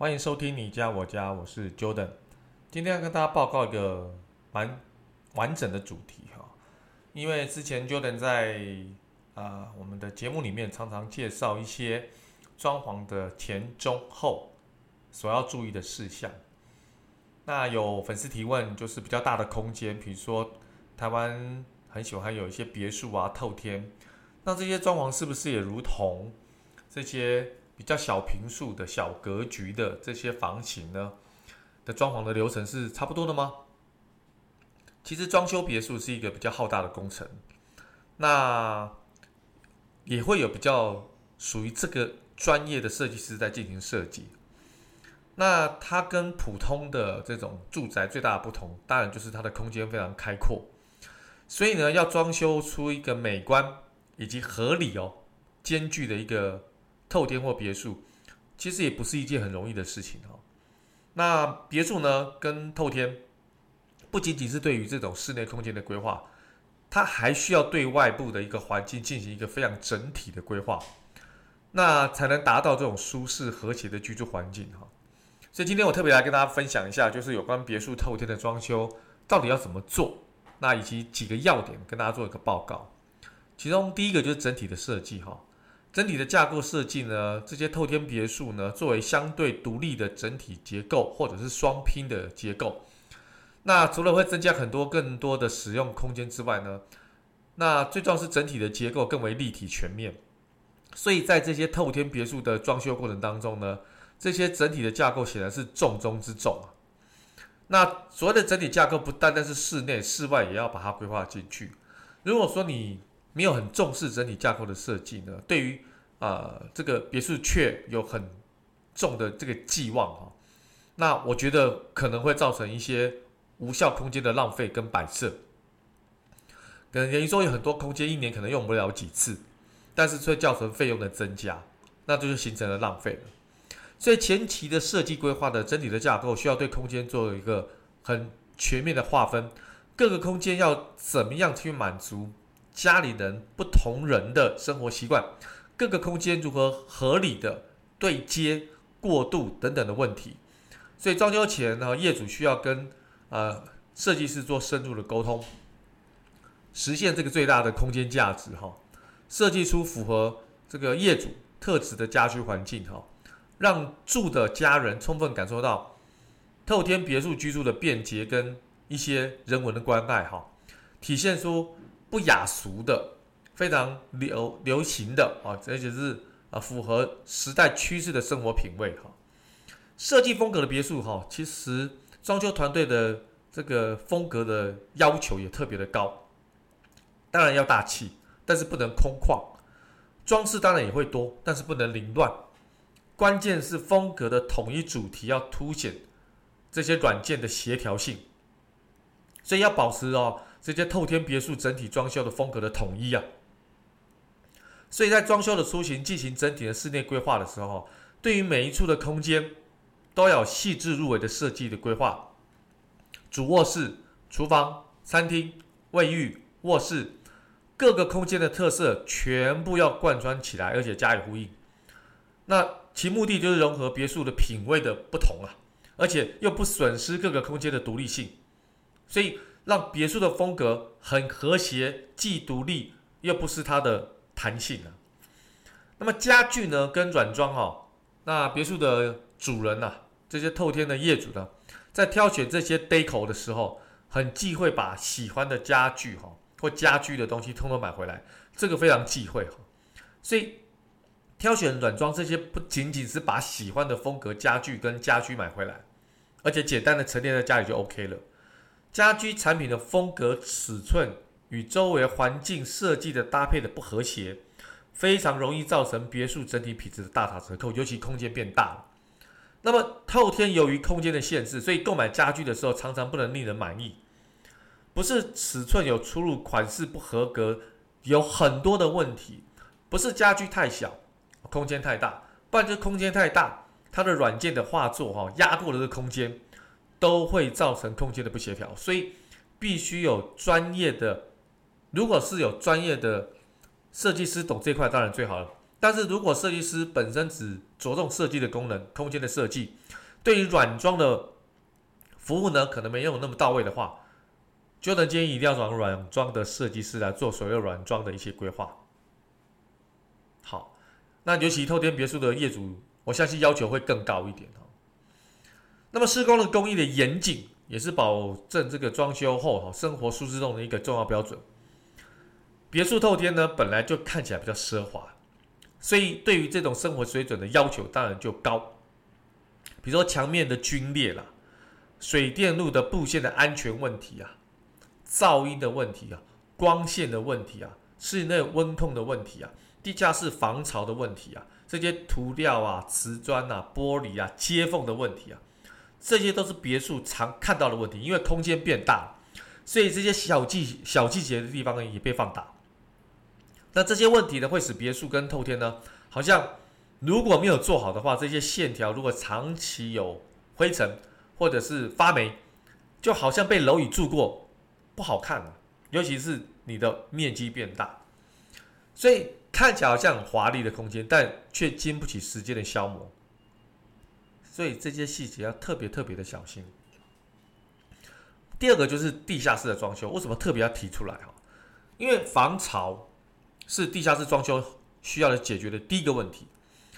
欢迎收听你家我家，我是 Jordan。今天要跟大家报告一个蛮完整的主题哈，因为之前 Jordan 在啊、我们的节目里面常常介绍一些装潢的前中后所要注意的事项。那有粉丝提问，就是比较大的空间，比如说台湾很喜欢有一些别墅啊、透天，那这些装潢是不是也如同这些？比较小平数的小格局的这些房型呢，的装潢的流程是差不多的吗？其实装修别墅是一个比较浩大的工程，那也会有比较属于这个专业的设计师在进行设计。那它跟普通的这种住宅最大的不同，当然就是它的空间非常开阔，所以呢，要装修出一个美观以及合理哦兼具的一个。透天或别墅，其实也不是一件很容易的事情哈。那别墅呢，跟透天不仅仅是对于这种室内空间的规划，它还需要对外部的一个环境进行一个非常整体的规划，那才能达到这种舒适和谐的居住环境哈。所以今天我特别来跟大家分享一下，就是有关别墅透天的装修到底要怎么做，那以及几个要点跟大家做一个报告。其中第一个就是整体的设计哈。整体的架构设计呢，这些透天别墅呢，作为相对独立的整体结构或者是双拼的结构，那除了会增加很多更多的使用空间之外呢，那最重要是整体的结构更为立体全面。所以在这些透天别墅的装修过程当中呢，这些整体的架构显然是重中之重啊。那所谓的整体架构不单单是室内，室外也要把它规划进去。如果说你没有很重视整体架构的设计呢，对于啊、呃、这个别墅却有很重的这个寄望哈，那我觉得可能会造成一些无效空间的浪费跟摆设，可能等于说有很多空间一年可能用不了几次，但是却造成费用的增加，那就是形成了浪费了。所以前期的设计规划的整体的架构需要对空间做一个很全面的划分，各个空间要怎么样去满足。家里人不同人的生活习惯，各个空间如何合理的对接、过渡等等的问题，所以装修前呢，业主需要跟呃设计师做深入的沟通，实现这个最大的空间价值哈，设计出符合这个业主特质的家居环境哈，让住的家人充分感受到透天别墅居住的便捷跟一些人文的关爱哈，体现出。不雅俗的，非常流流行的啊，而且是啊符合时代趋势的生活品味哈。设计风格的别墅哈，其实装修团队的这个风格的要求也特别的高。当然要大气，但是不能空旷。装饰当然也会多，但是不能凌乱。关键是风格的统一主题要凸显这些软件的协调性，所以要保持哦。这些透天别墅整体装修的风格的统一啊，所以在装修的出行进行整体的室内规划的时候，对于每一处的空间都要细致入微的设计的规划。主卧室、厨房、餐厅、卫浴、卧室各个空间的特色全部要贯穿起来，而且加以呼应。那其目的就是融合别墅的品味的不同啊，而且又不损失各个空间的独立性，所以。让别墅的风格很和谐，既独立又不失它的弹性啊。那么家具呢，跟软装哈，那别墅的主人呐，这些透天的业主呢，在挑选这些 deco 的时候，很忌讳把喜欢的家具哈或家居的东西通通买回来，这个非常忌讳哈。所以挑选软装这些，不仅仅是把喜欢的风格家具跟家居买回来，而且简单的陈列在家里就 OK 了。家居产品的风格、尺寸与周围环境设计的搭配的不和谐，非常容易造成别墅整体品质的大打折扣。尤其空间变大了，那么透天由于空间的限制，所以购买家具的时候常常不能令人满意。不是尺寸有出入、款式不合格，有很多的问题。不是家具太小，空间太大，不然就空间太大，它的软件的画作哈压过了这空间，都会造成空间的不协调。所以必须有专业的，如果是有专业的设计师懂这块，当然最好了。但是如果设计师本身只着重设计的功能、空间的设计，对于软装的服务呢，可能没有那么到位的话，就能建议一定要找软装的设计师来做所有软装的一些规划。好，那尤其透天别墅的业主，我相信要求会更高一点哦。那么施工的工艺的严谨，也是保证这个装修后哈生活舒适度的一个重要标准。别墅透天呢，本来就看起来比较奢华。所以，对于这种生活水准的要求当然就高，比如说墙面的龟裂啦，水电路的布线的安全问题啊，噪音的问题啊，光线的问题啊，室内温控的问题啊，地下室防潮的问题啊，这些涂料啊、瓷砖啊、玻璃啊、接缝的问题啊，这些都是别墅常看到的问题。因为空间变大，所以这些小细小细节的地方呢也被放大。那这些问题呢，会使别墅跟透天呢，好像如果没有做好的话，这些线条如果长期有灰尘或者是发霉，就好像被蝼蚁蛀过，不好看了。尤其是你的面积变大，所以看起来好像很华丽的空间，但却经不起时间的消磨。所以这些细节要特别特别的小心。第二个就是地下室的装修，为什么特别要提出来哈？因为防潮。是地下室装修需要的解决的第一个问题，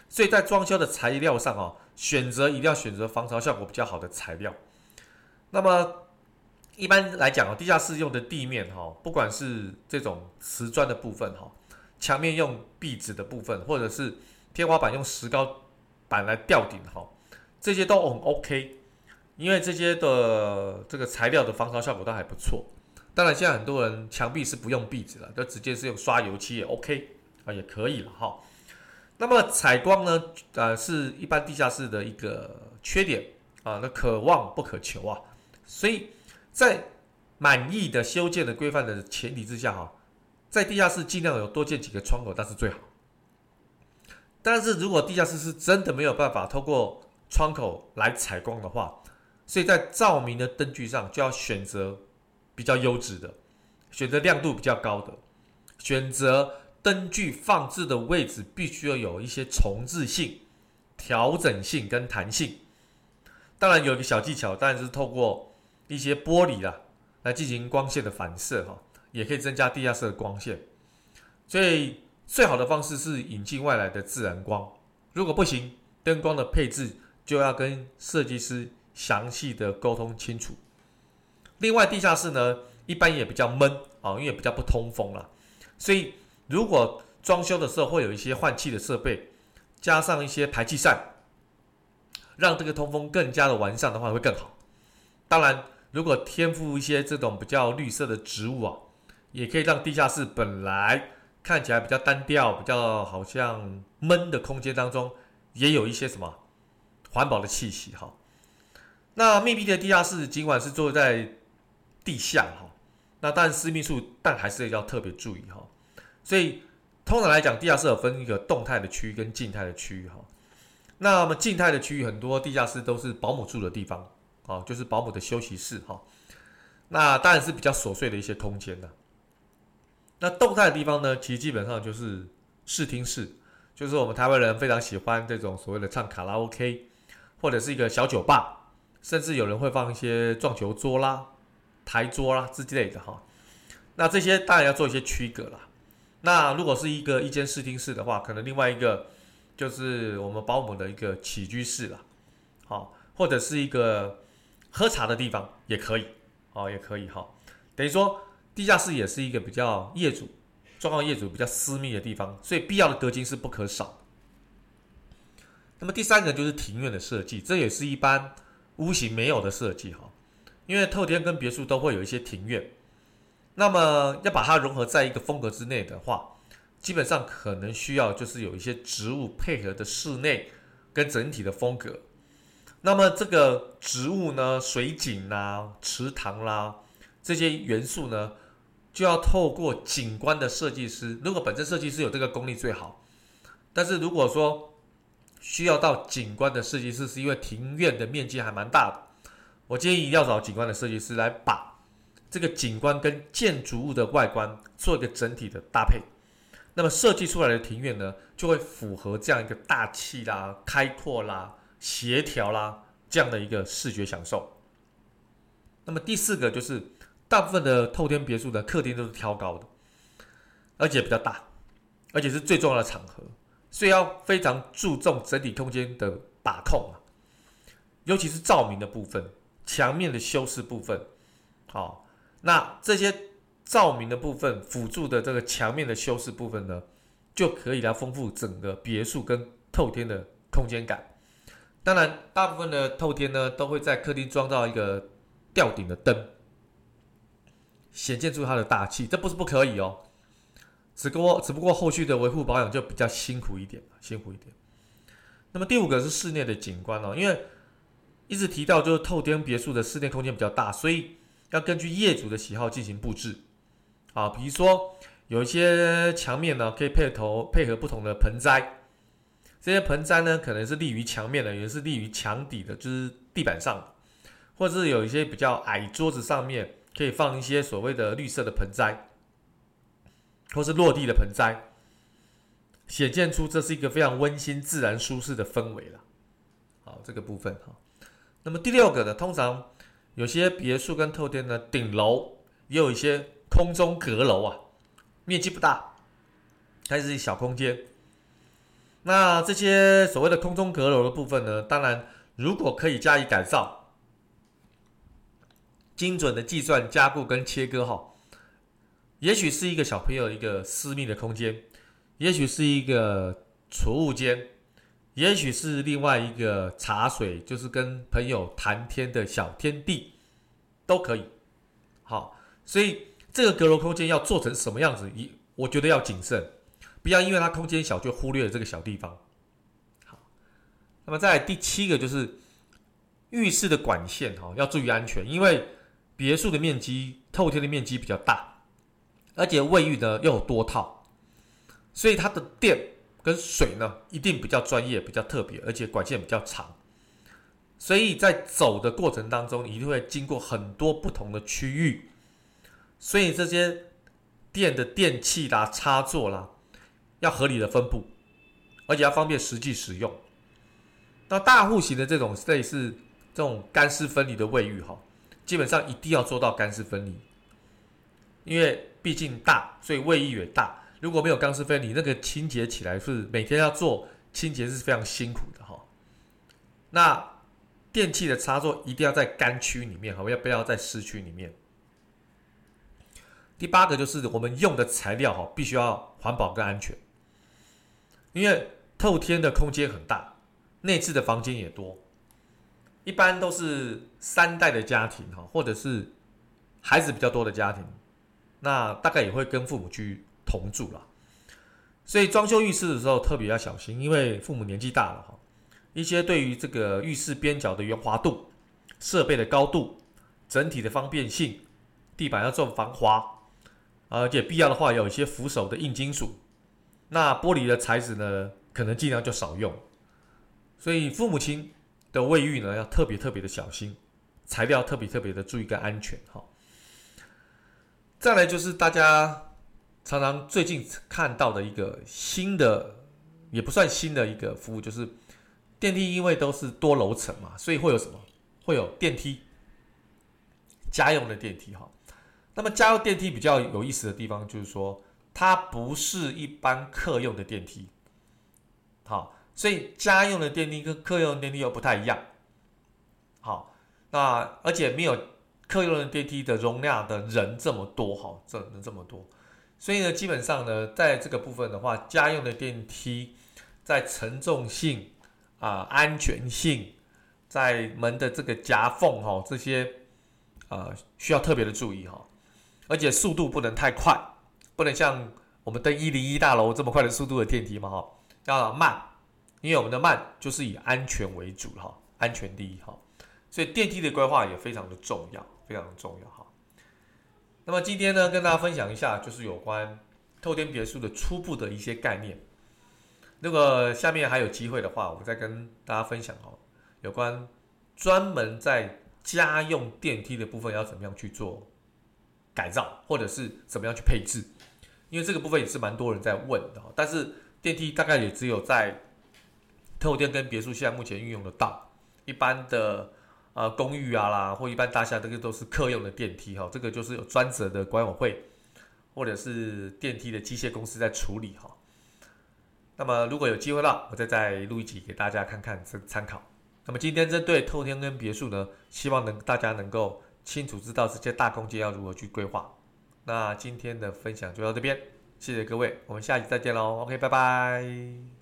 所以在装修的材料上哈，选择一定要选择防潮效果比较好的材料。那么一般来讲啊，地下室用的地面哈，不管是这种瓷砖的部分哈，墙面用壁纸的部分，或者是天花板用石膏板来吊顶哈，这些都很 OK，因为这些的这个材料的防潮效果都还不错。当然，现在很多人墙壁是不用壁纸了，就直接是用刷油漆也 OK 啊，也可以了哈。那么采光呢，呃，是一般地下室的一个缺点啊，那可望不可求啊。所以在满意的修建的规范的前提之下哈，在地下室尽量有多建几个窗口，那是最好。但是如果地下室是真的没有办法透过窗口来采光的话，所以在照明的灯具上就要选择。比较优质的，选择亮度比较高的，选择灯具放置的位置必须要有一些重置性、调整性跟弹性。当然有一个小技巧，当然是透过一些玻璃啦来进行光线的反射哈，也可以增加地下室的光线。所以最好的方式是引进外来的自然光。如果不行，灯光的配置就要跟设计师详细的沟通清楚。另外，地下室呢，一般也比较闷啊，因为比较不通风了。所以，如果装修的时候会有一些换气的设备，加上一些排气扇，让这个通风更加的完善的话，会更好。当然，如果添附一些这种比较绿色的植物啊，也可以让地下室本来看起来比较单调、比较好像闷的空间当中，也有一些什么环保的气息哈。那密闭的地下室，尽管是坐在地下哈，那但私密处，但还是要特别注意哈。所以通常来讲，地下室有分一个动态的区域跟静态的区域哈。那么静态的区域，很多地下室都是保姆住的地方啊，就是保姆的休息室哈。那当然是比较琐碎的一些空间的。那动态的地方呢，其实基本上就是视听室，就是我们台湾人非常喜欢这种所谓的唱卡拉 OK，或者是一个小酒吧，甚至有人会放一些撞球桌啦。台桌啦之类的哈，那这些当然要做一些区隔了。那如果是一个一间视听室的话，可能另外一个就是我们保姆的一个起居室了，好，或者是一个喝茶的地方也可以，哦，也可以哈。等于说地下室也是一个比较业主状况业主比较私密的地方，所以必要的隔间是不可少。那么第三个就是庭院的设计，这也是一般屋型没有的设计哈。因为透天跟别墅都会有一些庭院，那么要把它融合在一个风格之内的话，基本上可能需要就是有一些植物配合的室内跟整体的风格。那么这个植物呢，水景啦、池塘啦这些元素呢，就要透过景观的设计师，如果本身设计师有这个功力最好。但是如果说需要到景观的设计师，是因为庭院的面积还蛮大的，我建议要找景观的设计师来把这个景观跟建筑物的外观做一个整体的搭配。那么设计出来的庭院呢，就会符合这样一个大气啦、开阔啦、协调啦这样的一个视觉享受。那么第四个就是，大部分的透天别墅的客厅都是挑高的，而且比较大，而且是最重要的场合，所以要非常注重整体空间的把控啊，尤其是照明的部分、墙面的修饰部分。好，那这些。照明的部分，辅助的这个墙面的修饰部分呢，就可以来丰富整个别墅跟透天的空间感。当然，大部分的透天呢，都会在客厅装到一个吊顶的灯，显现出它的大气。这不是不可以哦，只不过只不过后续的维护保养就比较辛苦一点，辛苦一点。那么第五个是室内的景观哦，因为一直提到就是透天别墅的室内空间比较大，所以要根据业主的喜好进行布置。啊，比如说有一些墙面呢，可以配头配合不同的盆栽，这些盆栽呢，可能是立于墙面的，也是立于墙底的，就是地板上的，或者是有一些比较矮桌子上面可以放一些所谓的绿色的盆栽，或是落地的盆栽，显现出这是一个非常温馨、自然、舒适的氛围了。好，这个部分哈。那么第六个呢，通常有些别墅跟透天的顶楼也有一些。空中阁楼啊，面积不大，它是小空间。那这些所谓的空中阁楼的部分呢，当然如果可以加以改造，精准的计算、加固跟切割哈，也许是一个小朋友一个私密的空间，也许是一个储物间，也许是另外一个茶水，就是跟朋友谈天的小天地，都可以。好，所以。这个阁楼空间要做成什么样子？一，我觉得要谨慎，不要因为它空间小就忽略了这个小地方。好，那么在第七个就是浴室的管线哈，要注意安全，因为别墅的面积透天的面积比较大，而且卫浴呢又有多套，所以它的电跟水呢一定比较专业、比较特别，而且管线比较长，所以在走的过程当中，一定会经过很多不同的区域。所以这些电的电器啦、插座啦，要合理的分布，而且要方便实际使用。那大户型的这种类似这种干湿分离的卫浴哈，基本上一定要做到干湿分离，因为毕竟大，所以位移也大。如果没有干湿分离，那个清洁起来是每天要做清洁是非常辛苦的哈。那电器的插座一定要在干区里面，好，要不要在湿区里面？第八个就是我们用的材料哈，必须要环保跟安全，因为透天的空间很大，内置的房间也多，一般都是三代的家庭哈，或者是孩子比较多的家庭，那大概也会跟父母去同住了，所以装修浴室的时候特别要小心，因为父母年纪大了哈，一些对于这个浴室边角的圆滑度、设备的高度、整体的方便性、地板要做防滑。而且必要的话，有一些扶手的硬金属，那玻璃的材质呢，可能尽量就少用。所以父母亲的卫浴呢，要特别特别的小心，材料特别特别的注意跟安全哈。再来就是大家常常最近看到的一个新的，也不算新的一个服务，就是电梯，因为都是多楼层嘛，所以会有什么？会有电梯，家用的电梯哈。那么家用电梯比较有意思的地方就是说，它不是一般客用的电梯，好，所以家用的电梯跟客用电梯又不太一样，好，那而且没有客用的电梯的容量的人这么多，哈，这人这么多，所以呢，基本上呢，在这个部分的话，家用的电梯在承重性啊、安全性，在门的这个夹缝哈，这些呃需要特别的注意哈。而且速度不能太快，不能像我们登一零一大楼这么快的速度的电梯嘛哈，要慢，因为我们的慢就是以安全为主哈，安全第一哈。所以电梯的规划也非常的重要，非常重要哈。那么今天呢，跟大家分享一下，就是有关透天别墅的初步的一些概念。如果下面还有机会的话，我再跟大家分享哦，有关专门在家用电梯的部分要怎么样去做改造，或者是怎么样去配置，因为这个部分也是蛮多人在问的。但是电梯大概也只有在透天跟别墅现在目前运用得到，一般的呃公寓啊啦，或一般大厦这个都是客用的电梯哈，这个就是有专责的管委会或者是电梯的机械公司在处理哈。那么如果有机会了，我再再录一集给大家看看参参考。那么今天针对透天跟别墅呢，希望能大家能够清楚知道这些大空间要如何去规划。那今天的分享就到这边，谢谢各位，我们下集再见喽。OK，拜拜。